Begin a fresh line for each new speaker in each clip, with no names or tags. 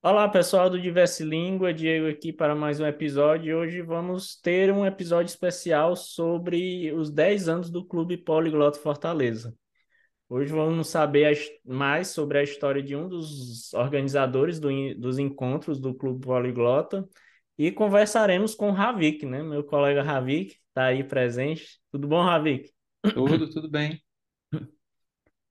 Olá, pessoal do Diverse Língua, Diego aqui para mais um episódio. Hoje vamos ter um episódio especial sobre os 10 anos do Clube Poliglota Fortaleza. Hoje vamos saber mais sobre a história de um dos organizadores do, dos encontros do Clube Poliglota e conversaremos com o Ravik, né? Meu colega Ravik está aí presente. Tudo bom, Ravik?
Tudo, tudo bem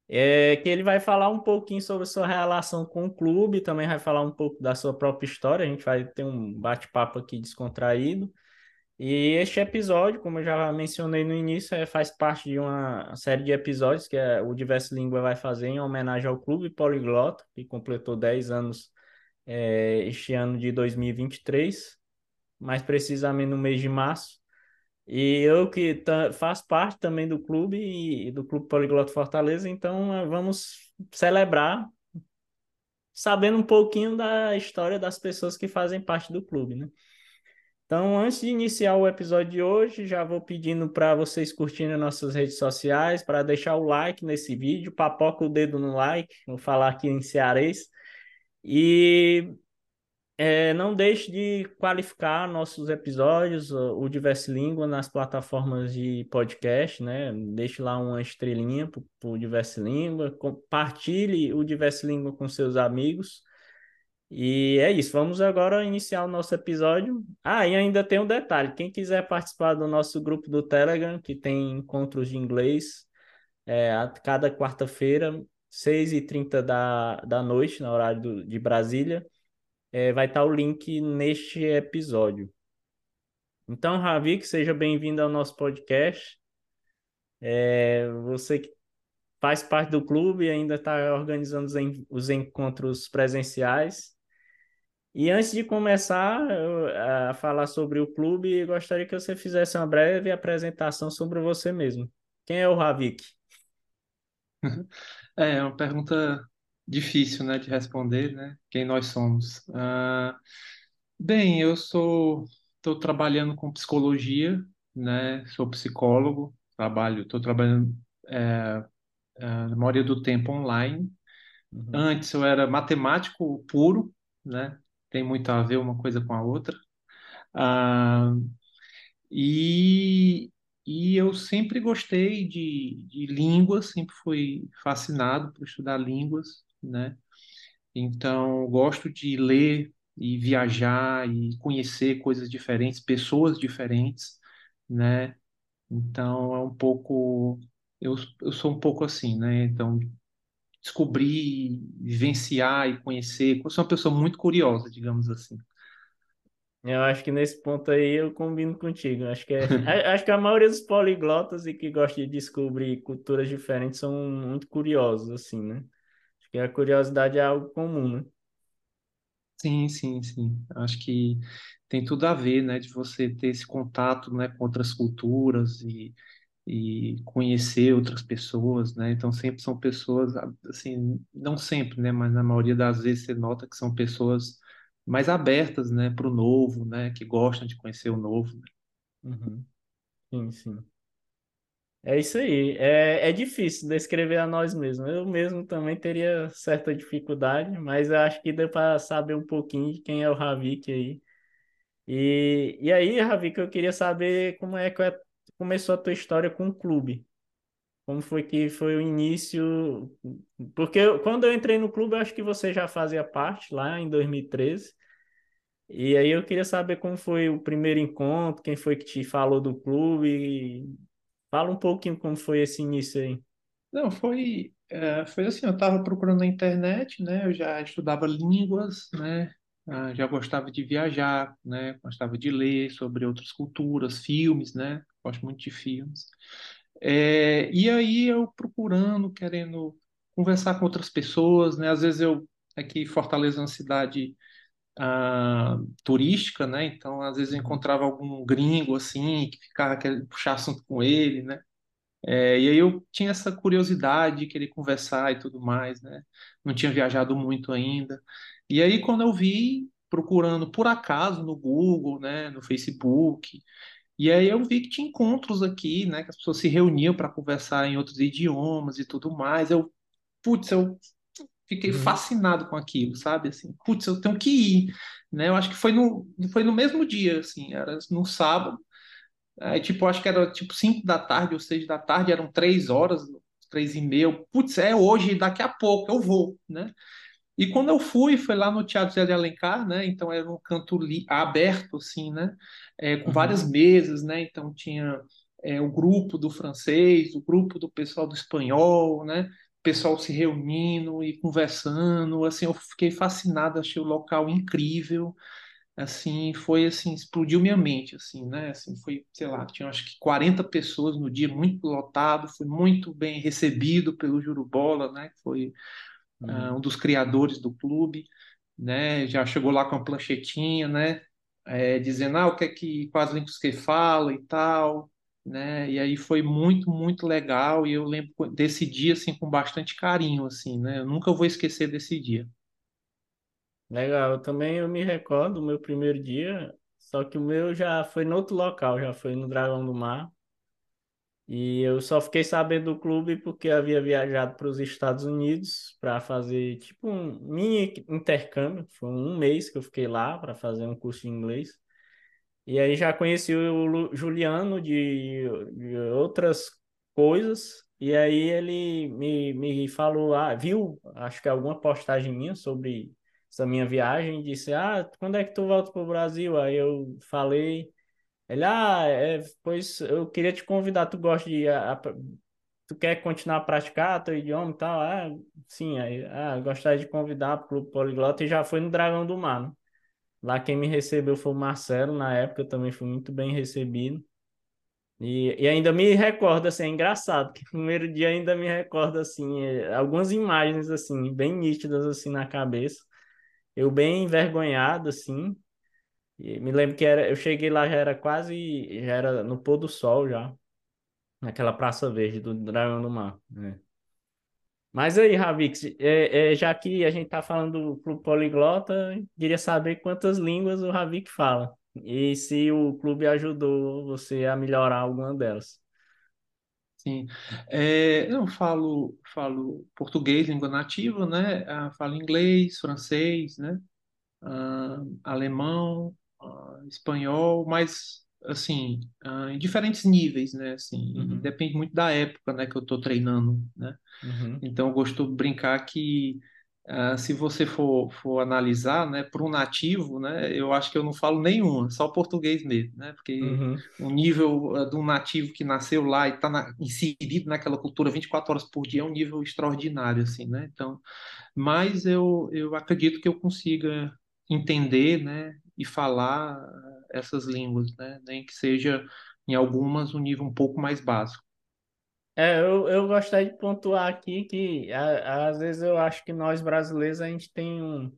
é, que ele vai falar um pouquinho sobre sua relação com o clube, também vai falar um pouco da sua própria história, a gente vai ter um bate-papo aqui descontraído. E este episódio, como eu já mencionei no início, é, faz parte de uma série de episódios que é, o Diverso Língua vai fazer em homenagem ao Clube Poliglota, que completou 10 anos é, este ano de 2023, mais precisamente no mês de março. E eu que faço parte também do clube e do Clube Poliglota Fortaleza, então eh, vamos celebrar sabendo um pouquinho da história das pessoas que fazem parte do clube, né? Então, antes de iniciar o episódio de hoje, já vou pedindo para vocês curtirem nossas redes sociais, para deixar o like nesse vídeo, papoca o dedo no like, vou falar aqui em cearês. E é, não deixe de qualificar nossos episódios, o Diverse Língua, nas plataformas de podcast, né? Deixe lá uma estrelinha para o Diverse Língua, compartilhe o Diverse Língua com seus amigos. E é isso, vamos agora iniciar o nosso episódio. Ah, e ainda tem um detalhe: quem quiser participar do nosso grupo do Telegram, que tem encontros de inglês, é, a cada quarta-feira, 6h30 da, da noite, no horário do, de Brasília é, vai estar o link neste episódio. Então, Ravi, que seja bem-vindo ao nosso podcast. É, você que faz parte do clube e ainda está organizando os, en os encontros presenciais. E antes de começar a falar sobre o clube, gostaria que você fizesse uma breve apresentação sobre você mesmo. Quem é o Ravik?
É uma pergunta difícil, né, de responder, né? Quem nós somos? Ah, bem, eu sou, estou trabalhando com psicologia, né? Sou psicólogo, trabalho, estou trabalhando é, é, a maioria do tempo online. Uhum. Antes eu era matemático puro, né? Tem muito a ver uma coisa com a outra. Ah, e, e eu sempre gostei de, de línguas, sempre fui fascinado por estudar línguas né? Então, gosto de ler e viajar e conhecer coisas diferentes, pessoas diferentes, né? Então, é um pouco. Eu, eu sou um pouco assim, né? Então, descobrir, vivenciar e conhecer. Eu sou uma pessoa muito curiosa, digamos assim.
Eu acho que nesse ponto aí eu combino contigo. Acho que, é, acho que a maioria dos poliglotas e que gostam de descobrir culturas diferentes são muito curiosos, assim, né? Que a curiosidade é algo comum, né?
Sim, sim, sim. Acho que tem tudo a ver, né, de você ter esse contato, né, com outras culturas e, e conhecer outras pessoas, né? Então sempre são pessoas, assim, não sempre, né, mas na maioria das vezes você nota que são pessoas mais abertas, né, para o novo, né, que gostam de conhecer o novo. Né?
Uhum. Sim, sim. É isso aí. É, é difícil descrever a nós mesmos. Eu mesmo também teria certa dificuldade, mas eu acho que deu para saber um pouquinho de quem é o Ravik aí. E, e aí, Ravik, eu queria saber como é que é, começou a tua história com o clube. Como foi que foi o início? Porque eu, quando eu entrei no clube, eu acho que você já fazia parte lá em 2013. E aí eu queria saber como foi o primeiro encontro, quem foi que te falou do clube, Fala um pouquinho como foi esse início aí.
Não, foi, é, foi assim, eu estava procurando na internet, né? Eu já estudava línguas, né? Ah, já gostava de viajar, né? Gostava de ler sobre outras culturas, filmes, né? Gosto muito de filmes. É, e aí eu procurando, querendo conversar com outras pessoas, né? Às vezes eu aqui Fortaleza é uma cidade ah, turística, né? Então, às vezes eu encontrava algum gringo assim que ficava querendo puxar assunto com ele, né? É, e aí eu tinha essa curiosidade de querer conversar e tudo mais, né? Não tinha viajado muito ainda. E aí quando eu vi procurando por acaso no Google, né, no Facebook, e aí eu vi que tinha encontros aqui, né, que as pessoas se reuniam para conversar em outros idiomas e tudo mais. Eu, putz, eu fiquei
Uhum.
fascinado com aquilo, sabe? Assim, putz, eu tenho que ir, né? Eu acho que foi no, foi no mesmo dia, assim, era no sábado. Aí, tipo, acho que era tipo 5 da tarde ou 6 da tarde, eram três horas, três e meia. Putz, é hoje, daqui a pouco eu vou, né? E quando eu fui, foi lá no Teatro Zé de Alencar, né? Então era um canto aberto, assim, né? É, com várias
Uhum.
mesas, né? Então tinha é, o grupo do francês, o grupo do pessoal do espanhol, né? Pessoal se reunindo e conversando, assim, eu fiquei fascinado, achei o local incrível, assim, foi assim, explodiu minha mente, assim, né? Assim, foi, sei lá, tinha acho que 40 pessoas no dia, muito lotado, foi muito bem recebido pelo Juro Bola, né? Que foi ah,
Uhum.
um dos criadores do clube, né? Já chegou lá com a planchetinha, né? É, dizendo, ah, o que é que, quais línguas que fala e tal, né? E aí foi muito, muito legal e eu lembro desse dia, assim, com bastante carinho, assim, né? Eu nunca vou esquecer desse dia.
Legal, também eu me recordo do meu primeiro dia, só que o meu já foi no outro local, já foi no Dragão do Mar. E eu só fiquei sabendo do clube porque havia viajado para os Estados Unidos para fazer tipo um mini intercâmbio. Foi um mês que eu fiquei lá para fazer um curso de inglês. E aí já conheci o Juliano de, de outras coisas. E aí ele me, me falou, ah, viu, acho que alguma postagem minha sobre essa minha viagem, disse, ah, quando é que tu volta para o Brasil? Aí eu falei, ele, ah, é, pois eu queria te convidar, tu gosta de, a- a- tu quer continuar a praticar teu idioma e tal? Ah, sim, aí, ah, gostaria de convidar para o Poliglota e já foi no Dragão do Mar, né? Lá quem me recebeu foi o Marcelo, na época eu também fui muito bem recebido. E, e ainda me recordo, assim, é engraçado, que no primeiro dia ainda me recordo, assim, é, algumas imagens, assim, bem nítidas, assim, na cabeça. Eu bem envergonhado, assim, e me lembro que era, eu cheguei lá, já era quase, já era no pôr do sol já, naquela Praça Verde do Dragão do Mar, né? Mas aí, Ravix, é, é, já que a gente tá falando do Clube Poliglota, queria saber quantas línguas o Ravik fala. E se o clube ajudou você a melhorar alguma delas.
Sim. É, eu falo, falo português, língua nativa, né? Ah, falo inglês, francês, né? ah, alemão, ah, espanhol, mas assim, ah, em diferentes níveis, né? Assim,
Uhum,
depende muito da época, né, que eu estou treinando, né?
uhum,
Então, eu gosto de brincar que ah, se você for, for analisar, né, para um nativo, né, eu acho que eu não falo nenhuma, só português mesmo, né? Porque
uhum.
o nível ah, de um nativo que nasceu lá e está inserido naquela cultura 24 horas por dia é um nível extraordinário, assim, né? Então, mas eu, eu acredito que eu consiga entender, né, e falar essas línguas, né, nem que seja em algumas um nível um pouco mais básico.
É, eu, eu gostaria de pontuar aqui que a- às vezes eu acho que nós brasileiros a gente tem um.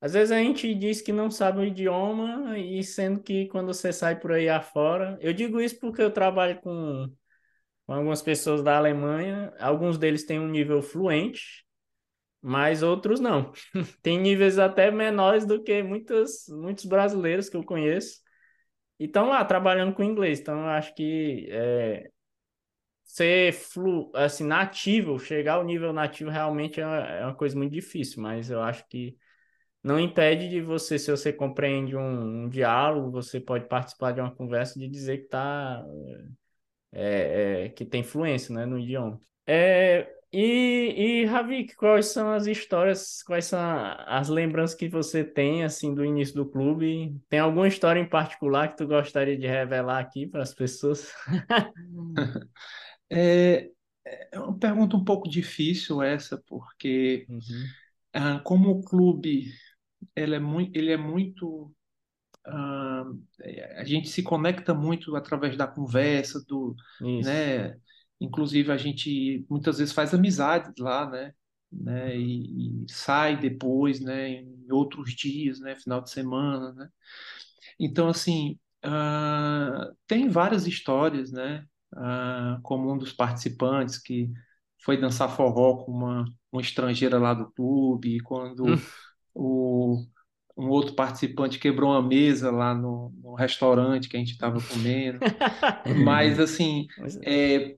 Às vezes a gente diz que não sabe o idioma, e sendo que quando você sai por aí afora. Eu digo isso porque eu trabalho com, com algumas pessoas da Alemanha, alguns deles têm um nível fluente. Mas outros não. Tem níveis até menores do que muitos, muitos brasileiros que eu conheço e estão lá trabalhando com inglês. Então, eu acho que é, ser flu, assim, nativo, chegar ao nível nativo realmente é uma, é uma coisa muito difícil, mas eu acho que não impede de você, se você compreende um, um diálogo, você pode participar de uma conversa de dizer que tá, é, é, que tem fluência, né, no idioma. É, e, e Ravik, quais são as histórias, quais são as lembranças que você tem assim do início do clube? Tem alguma história em particular que tu gostaria de revelar aqui para as pessoas?
É, é uma pergunta um pouco difícil essa, porque
Uhum,
ah, como o clube ele é muito, ele é muito ah, a gente se conecta muito através da conversa, do,
isso.
né? Inclusive a gente muitas vezes faz amizades lá, né? Né? E, e sai depois, né? Em outros dias, né? Final de semana, né? Então assim ah, tem várias histórias, né? Ah, como um dos participantes que foi dançar forró com uma, uma estrangeira lá do clube, e
Hum.
quando o um outro participante quebrou uma mesa lá no, no restaurante que a gente estava comendo. Mas, assim,
Mas,
é,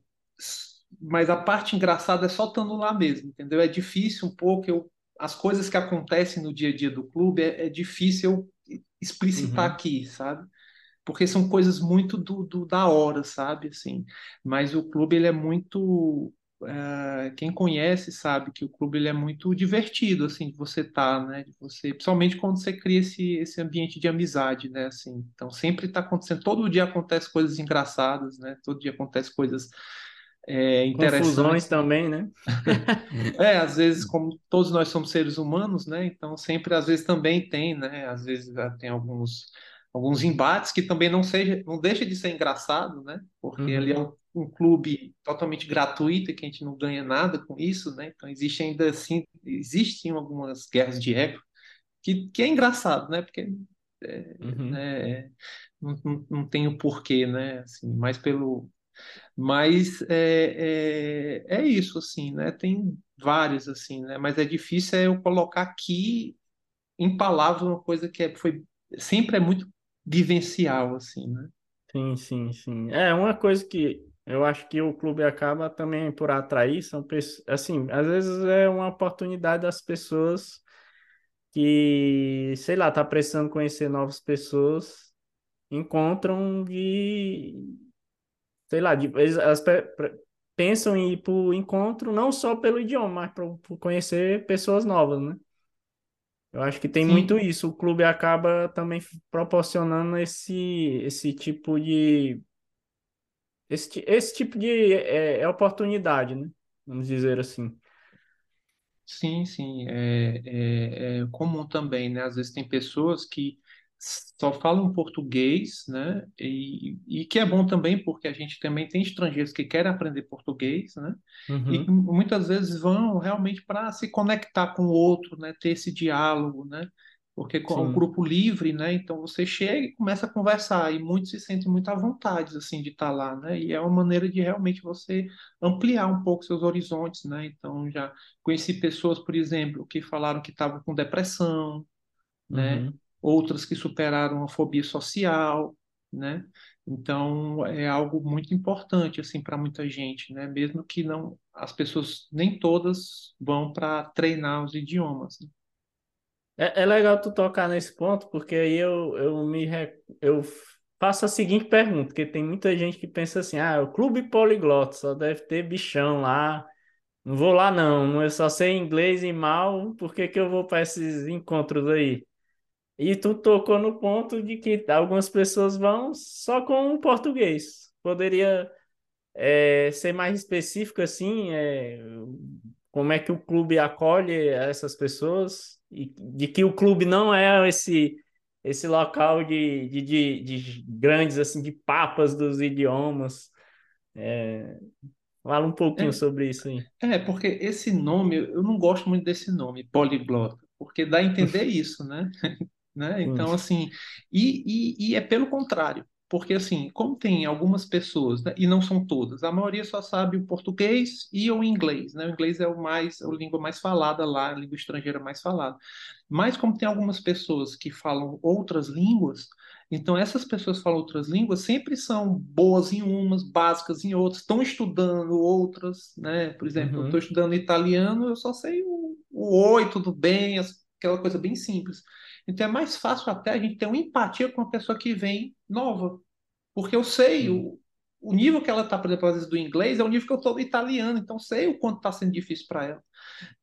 mas a parte engraçada é só estando lá mesmo, entendeu? É difícil um pouco, eu, as coisas que acontecem no dia a dia do clube é, é difícil eu explicitar
Uhum.
aqui, sabe? Porque são coisas muito do, do- da hora, sabe? Assim, mas o clube ele é muito eh, quem conhece sabe que o clube ele é muito divertido assim de você estar, né? De você, principalmente quando você cria esse, esse ambiente de amizade, né? Assim, então sempre está acontecendo, todo dia acontece coisas engraçadas, né? Todo dia acontece coisas é,
Confusões também, né?
É, às vezes, como todos nós somos seres humanos, né? Então sempre, às vezes também tem, né? Às vezes tem alguns alguns embates que também não seja, não deixa de ser engraçado, né? Porque ali é
Uhum.
um, um clube totalmente gratuito e que a gente não ganha nada com isso, né? Então existe ainda assim, existem algumas guerras de ego que, que é engraçado, né? Porque é,
Uhum.
né, não, não, não tem o porquê, né? Assim, mais pelo mas é, é, é isso, assim, né? Tem vários, assim, né? Mas é difícil é eu colocar aqui em palavras uma coisa que é, foi, sempre é muito vivencial, assim, né?
Sim, sim, sim. É uma coisa que eu acho que o clube acaba também por atrair, são assim, às vezes é uma oportunidade das pessoas que, sei lá, tá precisando conhecer novas pessoas, encontram de, sei lá, de, elas pensam em ir pro encontro não só pelo idioma, mas para conhecer pessoas novas, né? Eu acho que tem muito
Sim,
isso. O clube acaba também proporcionando esse, esse tipo de Esse, esse tipo de é, é oportunidade, né? Vamos dizer assim.
sim, sim. É, é, é comum também, né? Às vezes tem pessoas que só falam português, né? E, e que é bom também, porque a gente também tem estrangeiros que querem aprender português, né? E
Uhum,
muitas vezes vão realmente para se conectar com o outro, né? Ter esse diálogo, né? Porque é um
sim.
grupo livre, né? Então você chega e começa a conversar, e muitos se sentem muito à vontade, assim, de estar lá, né? E é uma maneira de realmente você ampliar um pouco seus horizontes, né? Então já conheci pessoas, por exemplo, que falaram que estavam com depressão, né?
Uhum.
Outras que superaram a fobia social, né? Então é algo muito importante assim para muita gente, né? Mesmo que não as pessoas nem todas vão para treinar os idiomas. né?
É, é legal tu tocar nesse ponto, porque aí eu, eu me eu faço a seguinte pergunta, porque tem muita gente que pensa assim, ah, o clube poliglota só deve ter bichão lá, não vou lá não, eu só sei inglês e mal, por que que eu vou para esses encontros aí? E tu tocou no ponto de que algumas pessoas vão só com o português. Poderia é, ser mais específico assim, é, como é que o clube acolhe essas pessoas e de que o clube não é esse esse local de, de, de, de grandes assim de papas dos idiomas. Fala um pouquinho
É,
sobre isso aí.
é, porque esse nome, eu não gosto muito desse nome, poliglota, porque dá a entender isso, né? Né? Então, assim, e, e, e é pelo contrário, porque, assim, como tem algumas pessoas, né, e não são todas, a maioria só sabe o português e o inglês, né? O inglês é o mais, a língua mais falada lá, a língua estrangeira mais falada. Mas como tem algumas pessoas que falam outras línguas, então essas pessoas que falam outras línguas sempre são boas em umas, básicas em outras, estão estudando outras, né? Por exemplo, eu estou
Uhum.
estudando italiano, eu só sei o, o oi, tudo bem, as- aquela coisa bem simples. Então é mais fácil até a gente ter uma empatia com uma pessoa que vem nova. Porque eu sei o, o nível que ela está, por exemplo, às vezes do inglês é o nível que eu estou do italiano, então sei o quanto está sendo difícil para ela.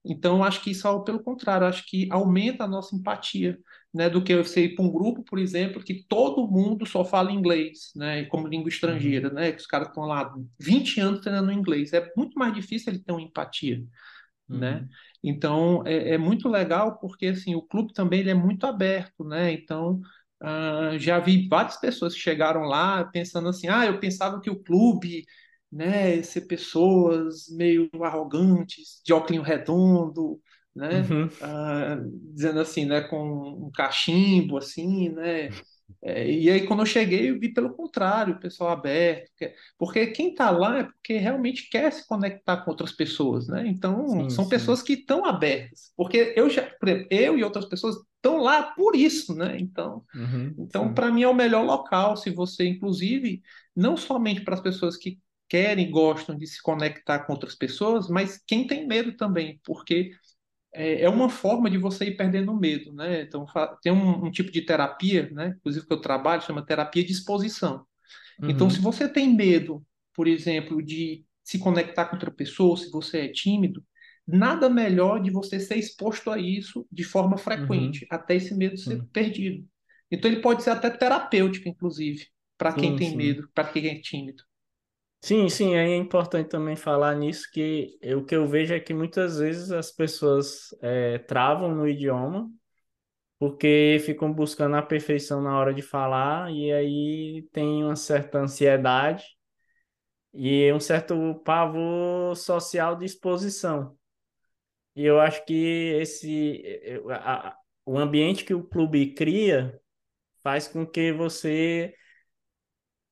Então, acho que isso, pelo contrário, acho que aumenta a nossa empatia, né? Do que eu sei para um grupo, por exemplo, que todo mundo só fala inglês, né? Como língua estrangeira,
Uhum.
né? Que os caras estão lá 20 anos treinando inglês. É muito mais difícil ele ter uma empatia né? Então é, é muito legal porque assim o clube também ele é muito aberto, né? Então ah, já vi várias pessoas que chegaram lá pensando assim, ah, eu pensava que o clube, né, ia ser pessoas meio arrogantes, de óculos redondo, né?
Uhum.
Ah, dizendo assim, né, com um cachimbo assim, né? É, e aí, quando eu cheguei, eu vi pelo contrário, o pessoal aberto, que- porque quem está lá é porque realmente quer se conectar com outras pessoas, né? Então,
Sim,
são
sim.
pessoas que estão abertas, porque eu já, exemplo, eu e outras pessoas estão lá por isso, né? Então,
Uhum.
então para mim é o melhor local, se você, inclusive, não somente para as pessoas que querem, gostam de se conectar com outras pessoas, mas quem tem medo também, porque é, é uma forma de você ir perdendo o medo, né? Então, tem um, um, tipo de terapia, né? Inclusive que eu trabalho, chama terapia de exposição. Então, uhum. Então, se você tem medo, por exemplo, de se conectar com outra pessoa, se você é tímido, nada melhor de você ser exposto a isso de forma frequente, uhum. até esse medo ser uhum. perdido. Então, ele pode ser até terapêutico, inclusive, para quem tem medo, para quem é tímido.
Sim, sim, é importante também falar nisso que o que eu vejo é que muitas vezes as pessoas é, travam no idioma porque ficam buscando a perfeição na hora de falar e aí tem uma certa ansiedade e um certo pavor social de exposição. E eu acho que esse a, a, o ambiente que o clube cria faz com que você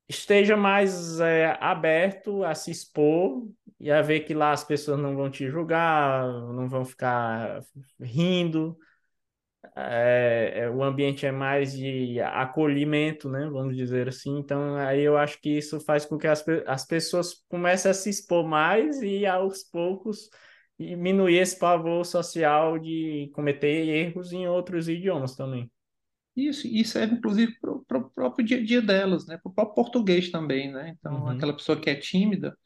esteja mais é, aberto a se expor e a ver que lá as pessoas não vão te julgar, não vão ficar rindo. É, é, o ambiente é mais de acolhimento, né? Vamos dizer assim. Então, aí eu acho que isso faz com que as, as pessoas comecem a se expor mais e aos poucos diminuir esse pavor social de cometer erros em outros idiomas também.
Isso, e serve inclusive para o próprio dia a dia delas, né? Para o próprio português também, né? Então, uhum. aquela pessoa que é tímida,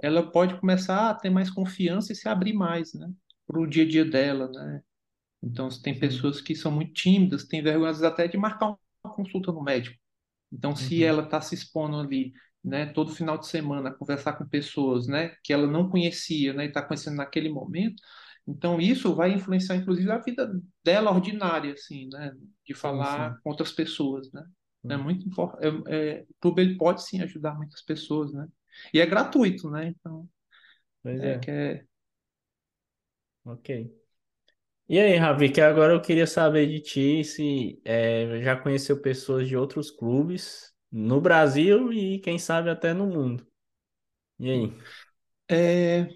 ela pode começar a ter mais confiança e se abrir mais, né? Para o dia a dia dela, né? Então, se tem pessoas que são muito tímidas, têm vergonha até de marcar uma consulta no médico. Então, se uhum. ela está se expondo ali, né, todo final de semana, a conversar com pessoas, né, que ela não conhecia, né, e está conhecendo naquele momento, então, isso vai influenciar, inclusive, a vida dela ordinária, assim, né? De falar sim, sim. com outras pessoas, né? É muito importante. É, é, o clube ele pode, sim, ajudar muitas pessoas, né? E é gratuito, né? Então,
pois é. é. Que é... Ok. E aí, Ravi, que agora eu queria saber de ti se é, já conheceu pessoas de outros clubes no Brasil e, quem sabe, até no mundo. E aí?
É,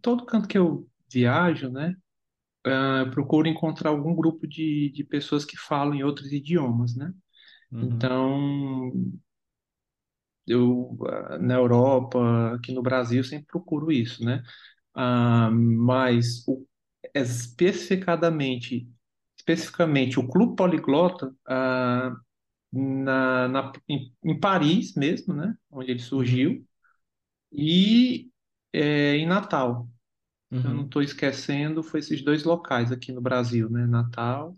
todo canto que eu viajo, né, uh, procuro encontrar algum grupo de, de pessoas que falam em outros idiomas, né? Uhum. Então, eu uh, na Europa, aqui no Brasil, sempre procuro isso, né? Uh, mas o, especificadamente, especificamente o Clube Poliglota, uh, na, na, em, em, Paris mesmo, né? Onde ele surgiu, uhum. e é, em Natal. Uhum. Eu não estou uhum. esquecendo, foi esses dois locais aqui no Brasil, né? Natal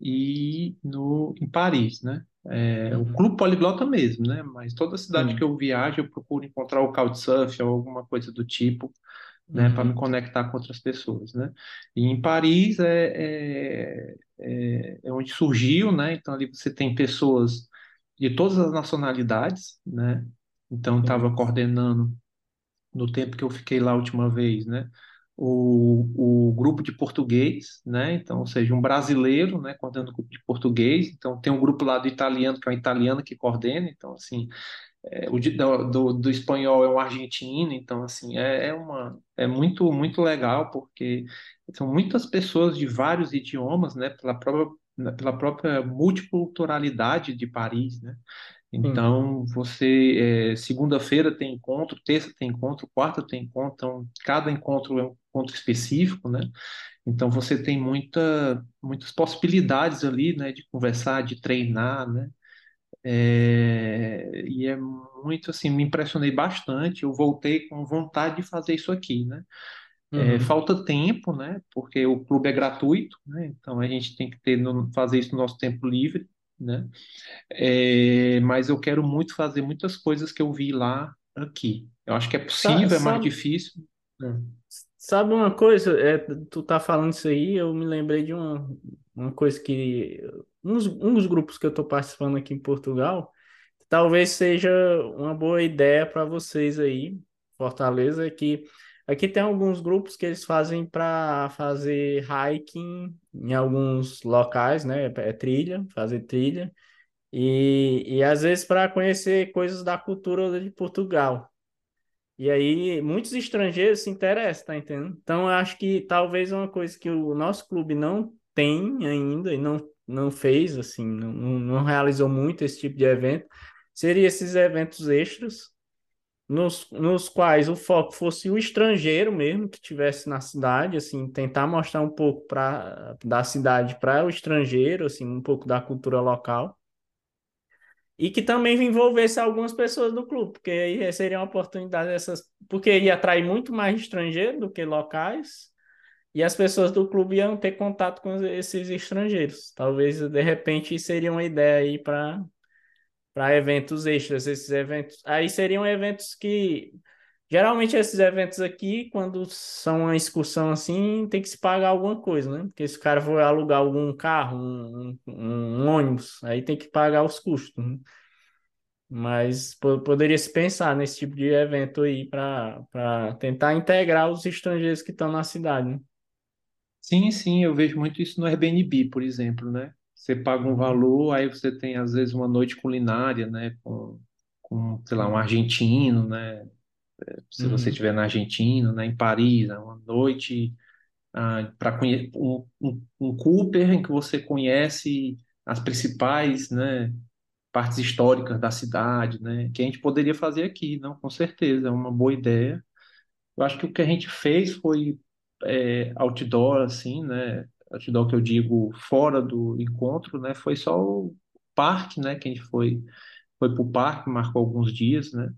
e no, em Paris, né? É, uhum. O clube poliglota mesmo, né? Mas toda cidade uhum. que eu viajo, eu procuro encontrar o Couchsurf ou alguma coisa do tipo, né? Para me uhum. conectar com outras pessoas, né? E em Paris é, é, é, é onde surgiu, né? Então ali você tem pessoas de todas as nacionalidades, né? Então estava coordenando no tempo que eu fiquei lá a última vez, né? O, o grupo de português, né? Então, ou seja, um brasileiro, né? Coordenando o grupo de português. Então, tem um grupo lá do italiano, que é um italiano que coordena. Então, assim, é, o de, do, do, espanhol é um argentino. Então, assim, é, é, uma, é muito, muito legal, porque são muitas pessoas de vários idiomas, né? Pela própria, pela própria multiculturalidade de Paris, né? Então, você, é, segunda-feira tem encontro, terça tem encontro, quarta tem encontro, então, cada encontro é um encontro específico, né? Então, você tem muita, muitas possibilidades ali, né, de conversar, de treinar, né? É, e é muito assim, me impressionei bastante. Eu voltei com vontade de fazer isso aqui, né? É, uhum. falta tempo, né? Porque o clube é gratuito, né? Então a gente tem que ter fazer isso no nosso tempo livre né? É, mas eu quero muito fazer muitas coisas que eu vi lá aqui. Eu acho que é possível, sabe, é mais difícil.
Sabe uma coisa? É, tu tá falando isso aí, eu me lembrei de uma, uma coisa que uns, um dos grupos que eu tô participando aqui em Portugal, talvez seja uma boa ideia para vocês aí, Fortaleza, é que Aqui tem alguns grupos que eles fazem para fazer hiking em alguns locais, né? É trilha, fazer trilha. E, e às vezes para conhecer coisas da cultura de Portugal. E aí muitos estrangeiros se interessam, tá entendendo? Então eu acho que talvez uma coisa que o nosso clube não tem ainda e não, não fez, assim, não, não realizou muito esse tipo de evento, seria esses eventos extras nos, nos quais o foco fosse o estrangeiro mesmo que tivesse na cidade, assim, tentar mostrar um pouco pra, da cidade para o estrangeiro, assim, um pouco da cultura local. E que também envolvesse algumas pessoas do clube, porque aí seria uma oportunidade dessas, porque ia atrair muito mais estrangeiro do que locais, e as pessoas do clube iam ter contato com esses estrangeiros. Talvez, de repente, seria uma ideia aí para para eventos extras, esses eventos. Aí seriam eventos que geralmente esses eventos aqui, quando são uma excursão assim, tem que se pagar alguma coisa, né? Porque se o cara for alugar algum carro, um, um, um ônibus, aí tem que pagar os custos. Né? Mas poderia se pensar nesse tipo de evento aí para tentar integrar os estrangeiros que estão na cidade, né?
Sim, sim, eu vejo muito isso no Airbnb, por exemplo, né? Você paga um valor, aí você tem às vezes uma noite culinária, né? Com, com sei lá, um argentino, né? Se você
Uhum.
estiver na Argentina, né? Em Paris, é uma noite ah, para um, um, um Cooper em que você conhece as principais, né? Partes históricas da cidade, né? Que a gente poderia fazer aqui, não? Com certeza, é uma boa ideia. Eu acho que o que a gente fez foi é, outdoor, assim, né? Outdoor que eu digo fora do encontro, né? Foi só o parque, né? Que a gente foi, foi pro parque, marcou alguns dias, né?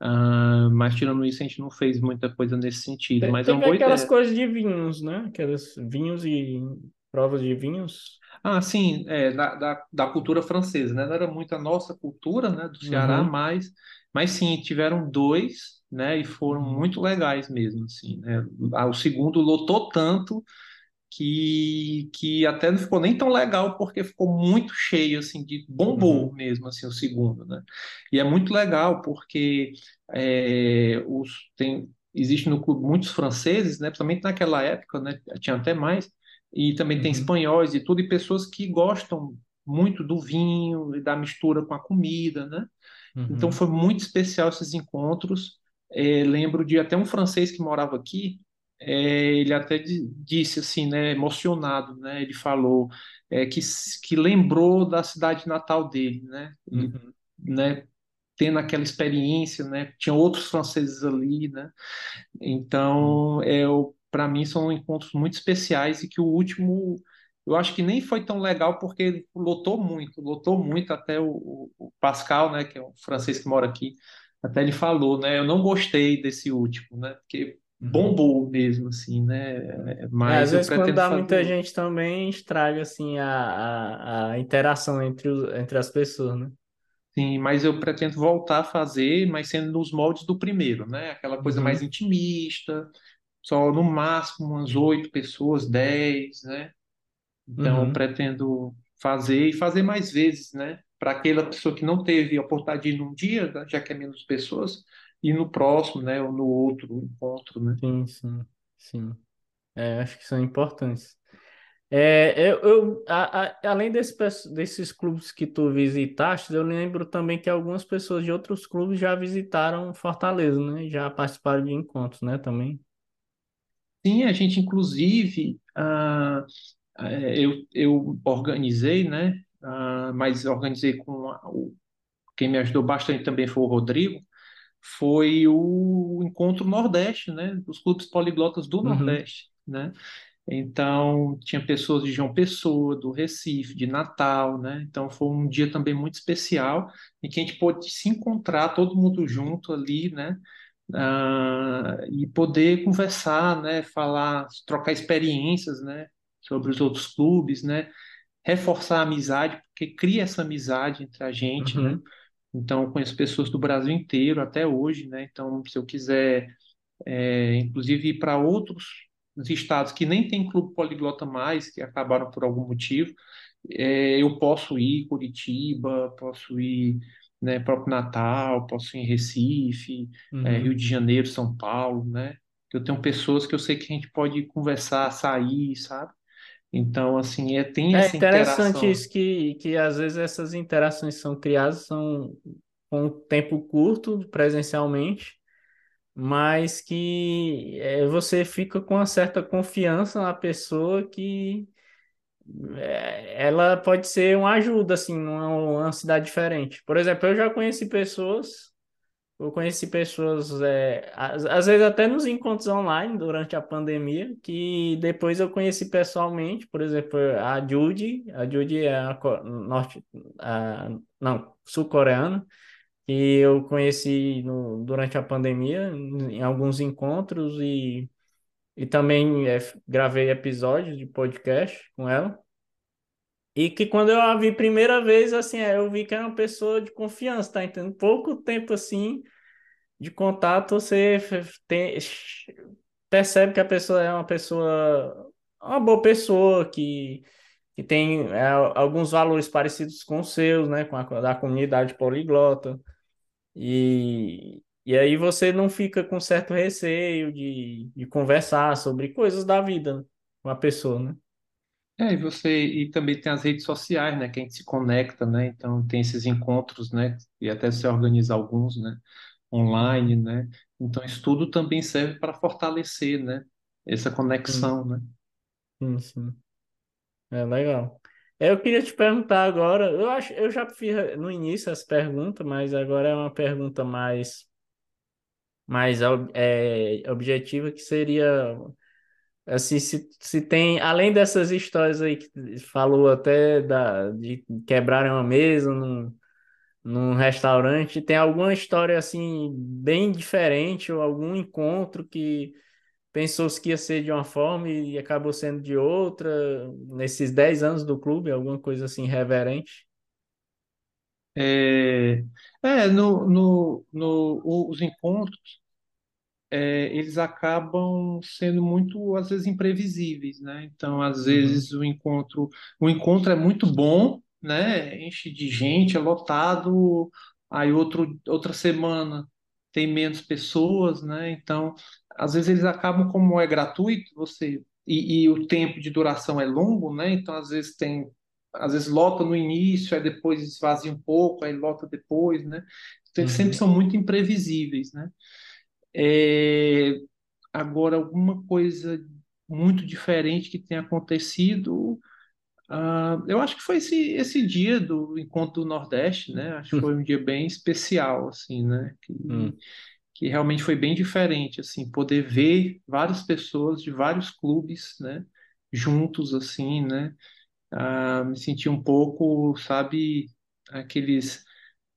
Ah, mas tirando isso, a gente não fez muita coisa nesse sentido,
Te-
mas é uma
Teve
boa
aquelas
ideia.
coisas de vinhos, né? Aquelas vinhos e provas de vinhos.
Ah, sim, é, da, da, da cultura francesa, né? Não era muito a nossa cultura, né? Do Ceará,
Uhum.
mas, mas sim, tiveram dois, né? E foram
Uhum.
muito legais mesmo, assim, né? Ah, O segundo lotou tanto que, que até não ficou nem tão legal porque ficou muito cheio, assim, de bombou
Uhum.
mesmo, assim, o segundo, né? E é muito legal porque é, os, tem, existe no clube muitos franceses, né? Principalmente naquela época, né? Tinha até mais, e também tem
Uhum.
espanhóis e tudo, e pessoas que gostam muito do vinho e da mistura com a comida, né? Então
Uhum.
foi muito especial esses encontros. É, lembro de até um francês que morava aqui, é, ele até di- disse assim, né, emocionado, né? Ele falou é, que, que lembrou da cidade natal dele, né?
Uhum.
né, tendo aquela experiência, né? Tinha outros franceses ali, né?
Uhum.
Então, é, para mim são encontros muito especiais e que o último eu acho que nem foi tão legal porque ele lotou muito, lotou muito até o, o- Pascal, né, que é um francês que mora aqui, até ele falou, né, eu não gostei desse último, né, porque
Uhum.
Bombou mesmo, assim, né, é,
É, às
mas eu
vezes quando dá
fazer
muita gente também estraga assim a, a, a interação entre, os, entre as pessoas, né?
Sim, mas eu pretendo voltar a fazer, mas sendo nos moldes do primeiro, né, aquela coisa mais
Uhum.
intimista, só no máximo umas oito pessoas, dez, né, Então, eu
Uhum.
pretendo fazer e fazer mais vezes, né? Para aquela pessoa que não teve a oportunidade de ir num dia, já que é menos pessoas, e no próximo, né? Ou no outro encontro, né?
Sim, sim, sim. É, acho que são importantes. É, eu, eu a- a- além desse, desses clubes que tu visitaste, eu lembro também que algumas pessoas de outros clubes já visitaram Fortaleza, né? Já participaram de encontros, né? Também.
Sim, a gente, inclusive, é, eu, eu organizei, né? Ah, mas organizei com a- o, quem me ajudou bastante também foi o Rodrigo, foi o Encontro Nordeste, né? Dos clubes poliglotas do
Uhum,
Nordeste, né? Então, tinha pessoas de João Pessoa, do Recife, de Natal, né? Então, foi um dia também muito especial em que a gente pôde se encontrar todo mundo junto ali, né? Ah, e poder conversar, né? Falar, trocar experiências, né? Sobre os outros clubes, né? Reforçar a amizade, porque cria essa amizade entre a gente, né? Então, eu conheço pessoas do Brasil inteiro até hoje, né? Então, se eu quiser é, inclusive ir para outros estados que nem tem clube poliglota mais, que acabaram por algum motivo, é, eu posso ir Curitiba, posso ir né, próprio Natal, posso ir em Recife, é, Rio
uhum.
de Janeiro, São Paulo, né? Eu tenho pessoas que eu sei que a gente pode conversar, sair, sabe? Então, assim, é, tem
É
essa
interessante
interação.
isso que, que às vezes essas interações são criadas são com um tempo curto presencialmente, mas que é, você fica com uma certa confiança na pessoa que é, ela pode ser uma ajuda assim numa uma cidade diferente. Por exemplo, eu já conheci pessoas eu conheci pessoas, é, às, às vezes até nos encontros online durante a pandemia, que depois eu conheci pessoalmente, por exemplo, a Judy, a Judy é a norte, a, não, sul-coreana, que eu conheci no, durante a pandemia em alguns encontros e, e também é, gravei episódios de podcast com ela. E que quando eu a vi primeira vez, assim, é, eu vi que era uma pessoa de confiança, tá entendendo? Pouco tempo, assim, de contato, você tem, percebe que a pessoa é uma pessoa, uma boa pessoa, que, que tem é, alguns valores parecidos com os seus, né? Com a da comunidade poliglota. E, e aí você não fica com certo receio de, de conversar sobre coisas da vida com a pessoa, né?
É, e você e também tem as redes sociais, né, que a gente se conecta, né? Então tem esses encontros, né, e até se organiza alguns, né, online, né? Então isso tudo também serve para fortalecer, né, essa
Sim,
conexão, né?
sim, sim. É legal. É, Eu queria te perguntar agora, eu acho, eu já fiz no início essa pergunta, mas agora é uma pergunta mais, mais é, objetiva, que seria assim, se, se tem, além dessas histórias aí que falou até da, de quebrarem uma mesa num, num restaurante, tem alguma história assim bem diferente ou algum encontro que pensou-se que ia ser de uma forma e acabou sendo de outra, nesses 10 anos do clube, alguma coisa assim reverente?
É, é no, no, no, os encontros é, eles acabam sendo muito, às vezes, imprevisíveis, né? Então, às
Uhum,
vezes, o encontro, o encontro é muito bom, né? Enche de gente, é lotado, aí outro, outra semana tem menos pessoas, né? Então, às vezes eles acabam, como é gratuito, você e, e o tempo de duração é longo, né? Então, às vezes tem, às vezes lota no início, aí depois esvazia um pouco, aí lota depois, né? Então, eles sempre
uhum,
são muito imprevisíveis, né? É, Agora, alguma coisa muito diferente que tenha acontecido, ah, eu acho que foi esse, esse dia do Encontro do Nordeste, né? Acho que foi um dia bem especial, assim, né? Que,
uhum,
que realmente foi bem diferente, assim, poder ver várias pessoas de vários clubes, né? Juntos, assim, né? Ah, me senti um pouco, sabe, aqueles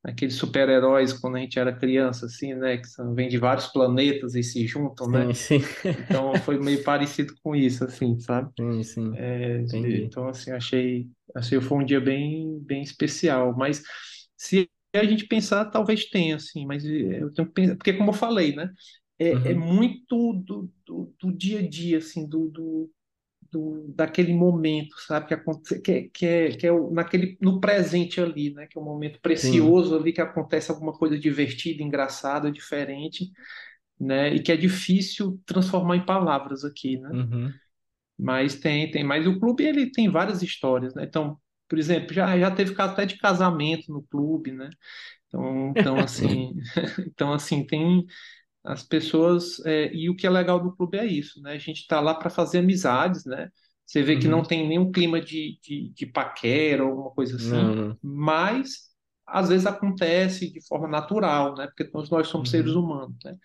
aqueles super-heróis quando a gente era criança, assim, né? Que são, vêm de vários planetas e se juntam, né?
Sim, sim,
Então foi meio parecido com isso, assim, sabe?
sim, sim,
É, então, assim, achei, achei foi um dia bem, bem especial. Mas se a gente pensar, talvez tenha, assim, mas é, eu tenho que pensar, porque como eu falei, né? É, é
Uhum,
muito do, do, do dia a dia, assim, do, do, do, daquele momento, sabe? Que, acontece, que, é- que, é, que é o- naquele, no presente ali, né? Que é um momento
sim,
precioso ali, que acontece alguma coisa divertida, engraçada, diferente né? E que é difícil transformar em palavras aqui, né?
uhum,
Mas tem, tem. Mas o clube ele tem várias histórias, né? Então, por exemplo, já, já teve caso até de casamento no clube, né? Então, então assim, então assim tem as pessoas é, e o que é legal do clube é isso, né? A gente está lá para fazer amizades, né? Você vê que não
uhum.
tem nenhum clima de, de, de paquera ou alguma coisa assim,
Não,
mas às vezes acontece de forma natural, né? Porque todos nós somos seres
Uhum,
humanos, né?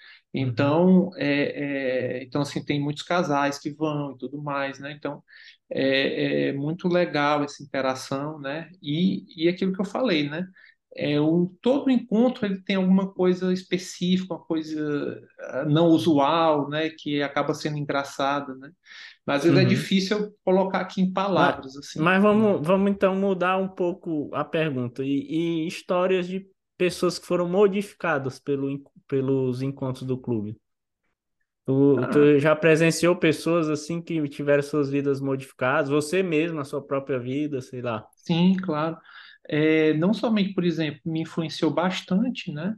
uhum,
Então, é, é, então assim tem muitos casais que vão e tudo mais, né? Então é, é muito legal essa interação, né? E, e aquilo que eu falei, né? É, o, todo encontro ele tem alguma coisa específica, uma coisa ah, não usual, né, que acaba sendo engraçada, né? Mas é
uhum.
difícil eu colocar aqui em
Mas,
palavras, assim.
mas vamos, vamos então mudar um pouco a pergunta. E, e histórias de pessoas que foram modificadas pelo, pelos encontros do clube. Tu,
Ah,
tu já presenciou pessoas assim que tiveram suas vidas modificadas? Você mesmo, na sua própria vida, sei lá.
sim, claro. É, não somente, por exemplo, me influenciou bastante, né?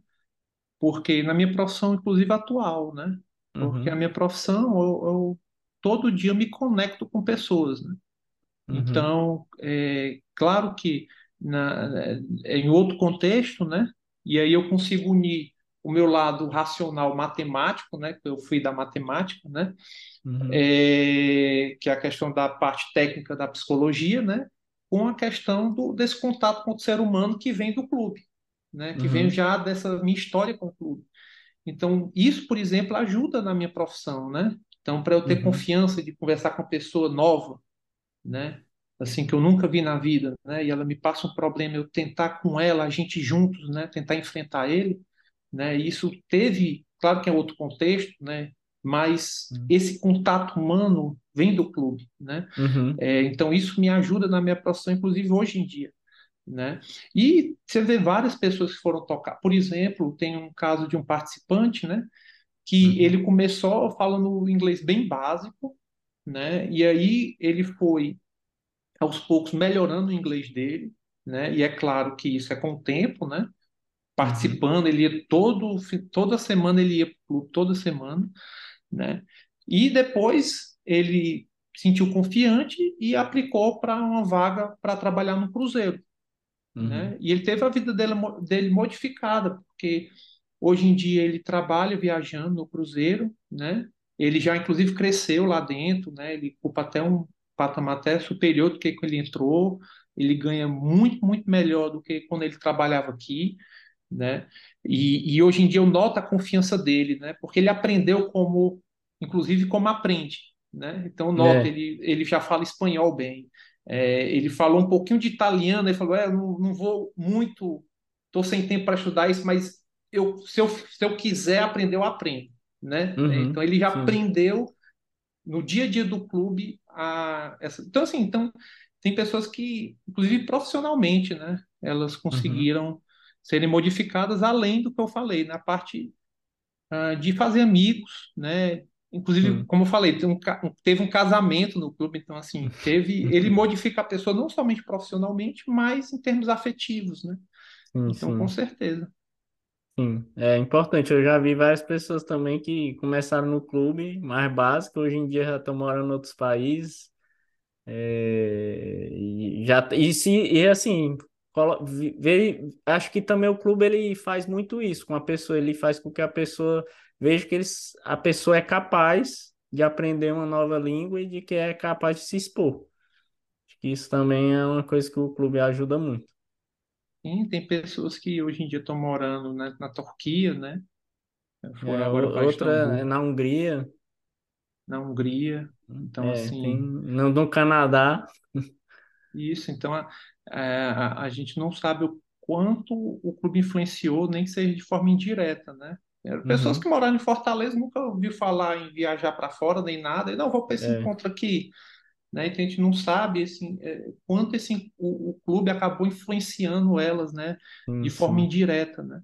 Porque na minha profissão, inclusive atual, né? Porque a
Uhum,
minha profissão, eu, eu todo dia me conecto com pessoas, né?
uhum,
Então, é claro que na, é em outro contexto, né? E aí eu consigo unir o meu lado racional matemático, né? Que eu fui da matemática, né?
uhum,
É, que é a questão da parte técnica da psicologia, né? Com a questão do, desse contato com o ser humano que vem do clube, né? Que uhum. vem já dessa minha história com o clube. Então, isso, por exemplo, ajuda na minha profissão, né? Então, para eu ter uhum. confiança de conversar com uma pessoa nova, né? Assim, que eu nunca vi na vida, né? E ela me passa um problema, eu tentar com ela, a gente juntos, né? Tentar enfrentar ele, né? E isso teve, claro que é outro contexto, né? Mas uhum. esse contato humano vem do clube, né? Uhum. É, então, isso me ajuda na minha profissão, inclusive hoje em dia, né? E você vê várias pessoas que foram tocar. Por exemplo, tem um caso de um participante, né? Que uhum. ele começou falando inglês bem básico, né? E aí ele foi aos poucos melhorando o inglês dele, né? E é claro que isso é com o tempo, né? Participando, ele ia todo toda semana ele ia toda semana, né? E depois ele sentiu confiante e aplicou para uma vaga para trabalhar no Cruzeiro, Uhum. Né? E ele teve a vida dele, dele modificada, porque hoje em dia ele trabalha viajando no cruzeiro, né? Ele já inclusive cresceu lá dentro, né? Ele ocupa até um patamar até superior do que quando ele entrou. Ele ganha muito, muito melhor do que quando ele trabalhava aqui, né? E, e hoje em dia eu noto a confiança dele, né? Porque ele aprendeu como, inclusive como aprende, né? Então nota, é. ele, ele já fala espanhol bem, é, ele falou um pouquinho de italiano, ele falou: é, não, não vou muito, estou sem tempo para estudar isso, mas eu, se, eu, se eu quiser aprender, eu aprendo. Né? Uhum, então ele já sim. aprendeu no dia a dia do clube a essa. Então, assim, então, tem pessoas que, inclusive profissionalmente, né, elas conseguiram uhum. serem modificadas além do que eu falei, na parte uh, de fazer amigos, né, Inclusive, hum. como eu falei, um, teve um casamento no clube, então assim, teve, ele modifica a pessoa não somente profissionalmente, mas em termos afetivos, né? Sim, então, sim. com certeza.
Sim, é importante. Eu já vi várias pessoas também que começaram no clube mais básico, hoje em dia já estão morando em outros países. É, e já e se e assim, acho que também o clube ele faz muito isso com a pessoa, ele faz com que a pessoa vejo que eles, a pessoa é capaz de aprender uma nova língua e de que é capaz de se expor. Acho que isso também é uma coisa que o clube ajuda muito.
Sim, tem pessoas que hoje em dia estão morando na, na Turquia, né?
É, outra é na Hungria.
Na Hungria. Então, é, assim. Tem,
no, no Canadá.
Isso, então a, a, a gente não sabe o quanto o clube influenciou, nem que seja de forma indireta, né? Pessoas uhum. que moraram em Fortaleza nunca ouviu falar em viajar para fora nem nada, e não, vou para esse é. encontro aqui. Né? Então a gente não sabe assim, é, quanto esse, o, o, clube acabou influenciando elas né? Sim, de forma sim. indireta. Né?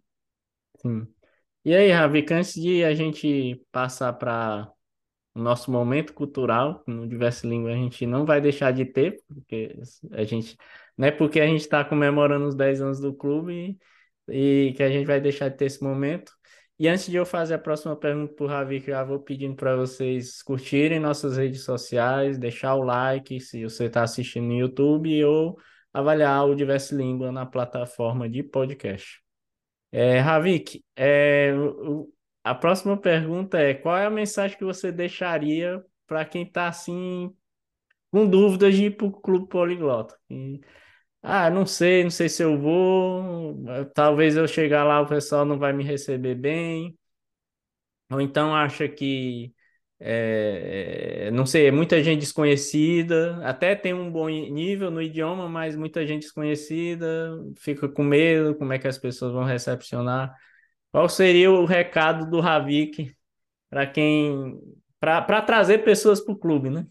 Sim. E aí, Ravi, antes de a gente passar para o nosso momento cultural no Diverso Língua, a gente não vai deixar de ter, porque a gente, não é porque a gente está comemorando os 10 anos do clube e, e que a gente vai deixar de ter esse momento. E antes de eu fazer a próxima pergunta para o Ravi, que já vou pedindo para vocês curtirem nossas redes sociais, deixar o like se você está assistindo no YouTube ou avaliar o Diverso Língua na plataforma de podcast. É, Ravik, é, a próxima pergunta é: qual é a mensagem que você deixaria para quem está assim com dúvidas de ir para o Clube Poliglota? Ah, não sei, não sei se eu vou. Talvez eu chegar lá, o pessoal não vai me receber bem. Ou então acha que, é, não sei, é muita gente desconhecida, até tem um bom nível no idioma, mas muita gente desconhecida, fica com medo, como é que as pessoas vão recepcionar. Qual seria o recado do Ravik para quem. para trazer pessoas para o clube, né?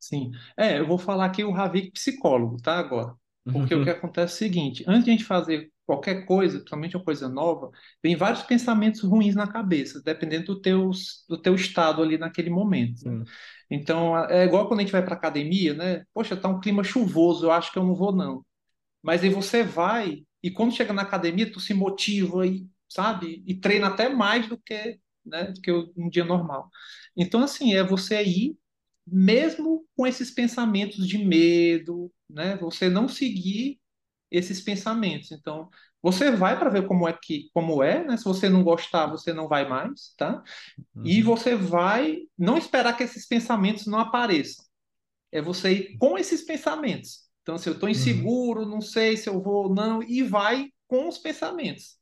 Sim. É, eu vou falar aqui o Ravik psicólogo, tá? Agora. Porque o que acontece é o seguinte: antes de a gente fazer qualquer coisa, principalmente uma coisa nova, vem vários pensamentos ruins na cabeça, dependendo do teu, do teu estado ali naquele momento. Né? Então, é igual quando a gente vai para academia, né? Poxa, tá um clima chuvoso, eu acho que eu não vou, não. Mas aí você vai, e quando chega na academia, tu se motiva e, sabe, e treina até mais do que, né, do que um dia normal. Então, assim, é você ir mesmo com esses pensamentos de medo, né? Você não seguir esses pensamentos. Então, você vai para ver como é que como é, né? Se você não gostar, você não vai mais, tá? Uhum. E você vai não esperar que esses pensamentos não apareçam. É você ir com esses pensamentos. Então, se eu estou inseguro, uhum. não sei se eu vou não, e vai com os pensamentos.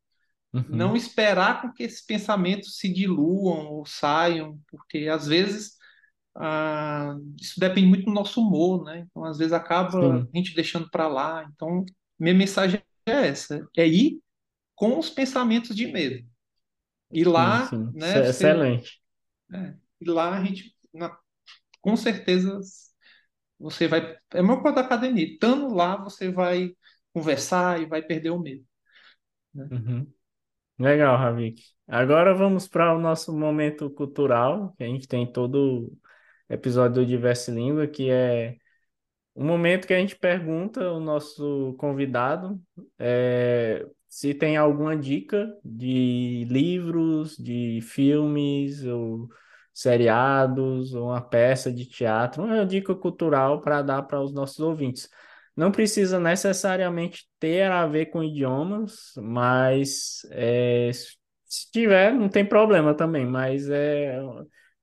Não
Uhum.
esperar com que esses pensamentos se diluam ou saiam, porque às vezes ah, isso depende muito do nosso humor, né? Então, às vezes acaba
Sim,
a gente deixando para lá. Então, minha mensagem é essa: é ir com os pensamentos de medo. E
sim,
lá,
sim. Isso
né,
é
você,
Excelente.
é, e lá a gente, na- com certeza, você vai. É a mesma coisa da academia. Estando lá, você vai conversar e vai perder o medo, né?
Uhum. Legal, Ravik. Agora vamos para o nosso momento cultural, que a gente tem todo episódio do Diverse Língua, que é o momento que a gente pergunta ao nosso convidado é, se tem alguma dica de livros, de filmes, ou seriados, ou uma peça de teatro, uma dica cultural para dar para os nossos ouvintes. Não precisa necessariamente ter a ver com idiomas, mas é, se tiver, não tem problema também, mas é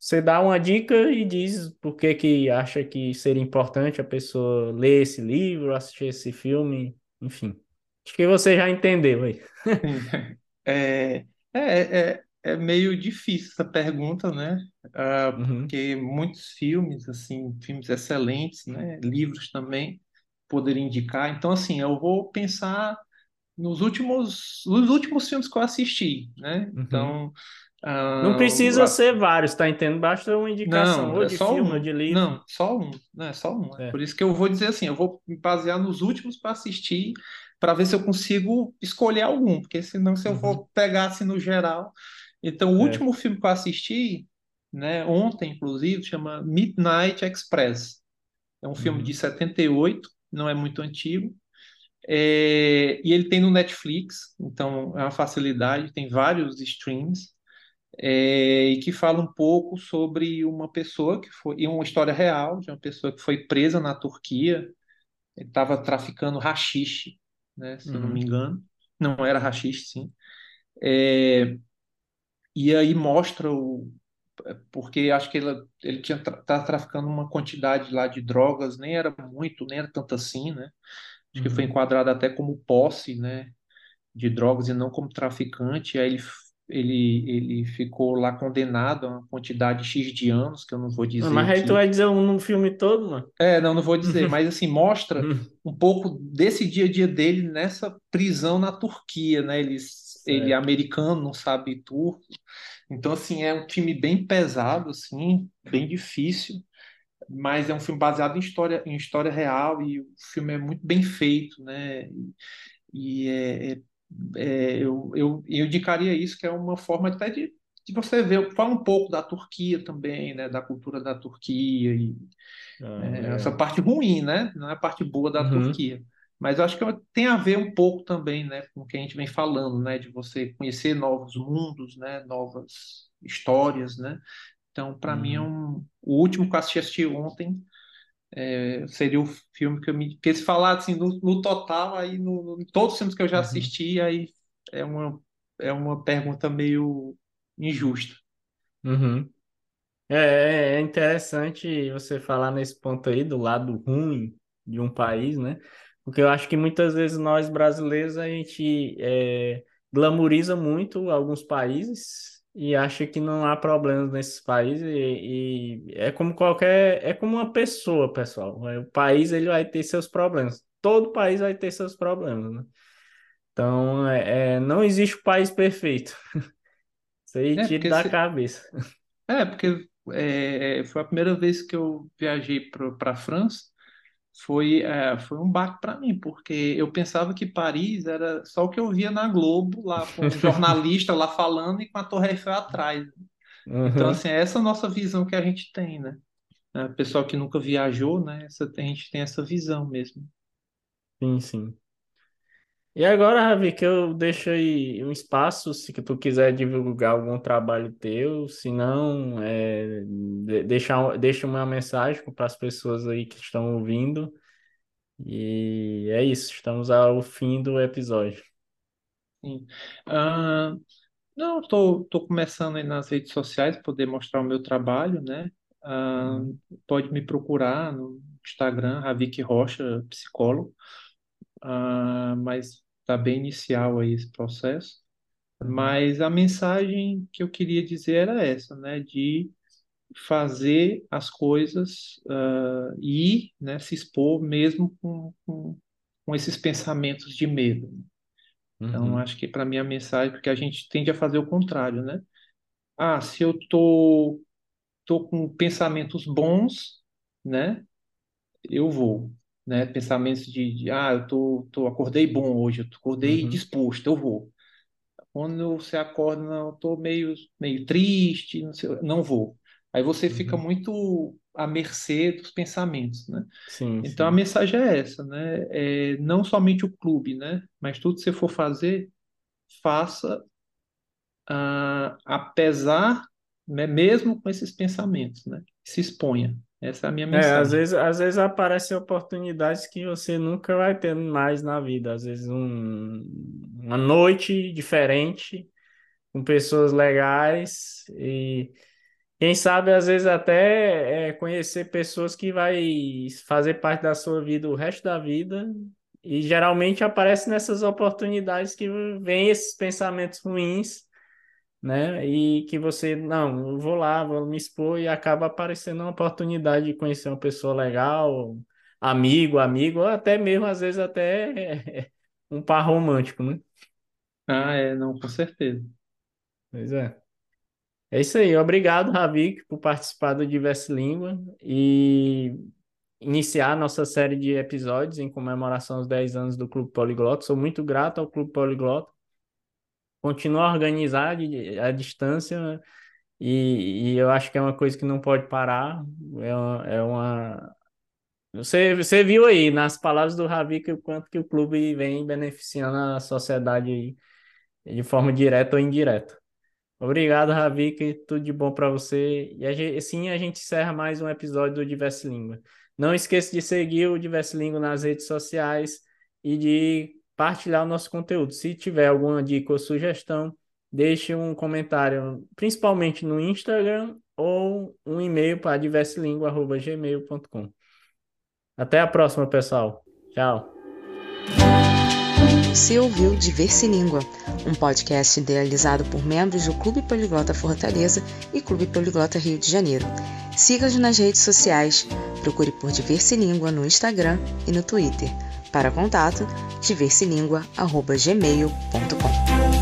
você dá uma dica e diz por que que acha que seria importante a pessoa ler esse livro, assistir esse filme, enfim. Acho que você já entendeu aí.
É, é, é, é meio difícil essa pergunta, né? Ah,
Uhum,
porque muitos filmes, assim, filmes excelentes, né? Livros também poderiam indicar. Então, assim, eu vou pensar nos últimos, nos últimos filmes que eu assisti, né?
uhum.
Então,
Não
ah,
precisa ser vários, tá entendendo? Basta uma indicação,
não,
ou
é
de
só
filme ou
um.
de livro.
Não, só um, né? Só um. É por
É.
isso que eu vou dizer assim, eu vou me basear nos últimos para assistir, para ver se eu consigo escolher algum, porque senão se eu
Uhum,
for pegar assim no geral. Então, o
é.
último filme que eu assisti, né, ontem inclusive, chama Midnight Express. É um filme de
Uhum,
78, não é muito antigo. É, e ele tem no Netflix, então é uma facilidade, tem vários streams é, e que fala um pouco sobre uma pessoa que foi, e uma história real de uma pessoa que foi presa na Turquia, ele estava traficando haxixe, né, se eu não me
uhum,
engano, não era haxixe, sim, É, e aí mostra o, porque acho que ele, ele tinha tá traficando uma quantidade lá de drogas, nem era muito, nem era tanto assim, né, acho que foi
uhum.
enquadrado até como posse, né, de drogas e não como traficante. Aí ele, ele, ele ficou lá condenado a uma quantidade X de anos, que eu não vou dizer
Mas aí tu vai dizer um no filme todo, mano?
É, não, não vou dizer, mas assim, mostra
uhum.
um pouco desse dia a dia dele nessa prisão na Turquia, né? Ele, ele é americano, não sabe turco. Então, assim, é um filme bem pesado, assim, bem difícil, mas é um filme baseado em história, em história real e o filme é muito bem feito, né? E é, é é, eu, eu, eu indicaria isso, que é uma forma até de, de você ver, fala um pouco da Turquia também, né, da cultura da Turquia, e
Ah,
é, essa
legal.
parte ruim, né, não é a parte boa da
Uhum,
Turquia. Mas acho que tem a ver um pouco também, né, com o que a gente vem falando, né, de você conhecer novos mundos, né, novas histórias, né. Então, para mim, é
uhum,
um, o último que eu assisti, assisti ontem é, seria o filme que eu me. Porque se falar assim, no, no total, aí no, no- todos os filmes que eu já
uhum.
assisti, aí é uma, é uma pergunta meio injusta.
Uhum. É, é é interessante você falar nesse ponto aí do lado ruim de um país, né? Porque eu acho que muitas vezes nós brasileiros a gente é, glamoriza muito alguns países e acha que não há problemas nesses países e, e é como qualquer, é como uma pessoa, pessoal. É, O país ele vai ter seus problemas. Todo país vai ter seus problemas, né? Então, é, é, não existe o país perfeito. Isso aí
É,
tira da
se,
cabeça.
é, porque é, foi a primeira vez que eu viajei para a França. Foi, é, foi um baque para mim, porque eu pensava que Paris era só o que eu via na Globo, lá com um jornalista lá falando e com a Torre Eiffel atrás. Então,
Uhum.
assim, é essa nossa visão que a gente tem, né? É, pessoal que nunca viajou, né? Essa, a gente tem essa visão mesmo.
Sim, sim. E agora, Ravi, que eu deixo aí um espaço, se que tu quiser divulgar algum trabalho teu, se não, é, de- deixa, deixa uma mensagem para as pessoas aí que estão ouvindo. E é isso, estamos ao fim do episódio.
Sim. Ah, não, estou tô, tô começando aí nas redes sociais poder mostrar o meu trabalho, né? Ah,
Uhum.
pode me procurar no Instagram, Ravik Rocha, psicólogo. Ah, mas tá bem inicial aí esse processo, mas a mensagem que eu queria dizer era essa, né, de fazer as coisas uh, e né, se expor mesmo com, com, com esses pensamentos de medo. Então,
Uhum.
acho que para mim a mensagem, porque a gente tende a fazer o contrário, né? Ah, se eu tô, tô com pensamentos bons, né? Eu vou, né? Pensamentos de, de ah, eu tô, tô, acordei bom hoje, eu acordei
Uhum.
disposto, eu vou. Quando você acorda, não, eu tô meio, meio triste, não sei, não vou. Aí você fica
Uhum.
muito à mercê dos pensamentos, né?
Sim,
Então a
sim.
mensagem é essa, né? É, não somente o clube, né? Mas tudo que você for fazer, faça ah, apesar, né, mesmo com esses pensamentos, né? Se exponha. Essa é a minha
É, às
mensagem.
vezes, às vezes aparecem oportunidades que você nunca vai ter mais na vida. Às vezes um, uma noite diferente, com pessoas legais e quem sabe às vezes até é, conhecer pessoas que vai fazer parte da sua vida o resto da vida. E geralmente aparece nessas oportunidades que vem esses pensamentos ruins né? E que você, não, eu vou lá, vou me expor e acaba aparecendo uma oportunidade de conhecer uma pessoa legal, amigo, amigo, ou até mesmo, às vezes, até um par romântico, né?
Ah, é, não, com certeza.
Pois é. É isso aí. Obrigado, Ravik, por participar do Diverso Língua e iniciar a nossa série de episódios em comemoração aos 10 anos do Clube Poliglota. Sou muito grato ao Clube Poliglota. Continua a organizar a distância E, e eu acho que é uma coisa que não pode parar. É uma, é uma... Você, você viu aí nas palavras do Ravi que o quanto que o clube vem beneficiando a sociedade de forma direta ou indireta. Obrigado, Ravi, que tudo de bom para você. E assim a gente encerra mais um episódio do Diverso Língua. Não esqueça de seguir o Diverso Língua nas redes sociais e de partilhar o nosso conteúdo. Se tiver alguma dica ou sugestão, deixe um comentário, principalmente no Instagram ou um e-mail para diversilingua.gmail.com. Até a próxima, pessoal. Tchau.
Você ouviu Diversilíngua, um podcast idealizado por membros do Clube Poliglota Fortaleza e Clube Poliglota Rio de Janeiro. Siga-nos nas redes sociais, procure por Diversilíngua no Instagram e no Twitter. Para contato, diversilingua.gmail.com.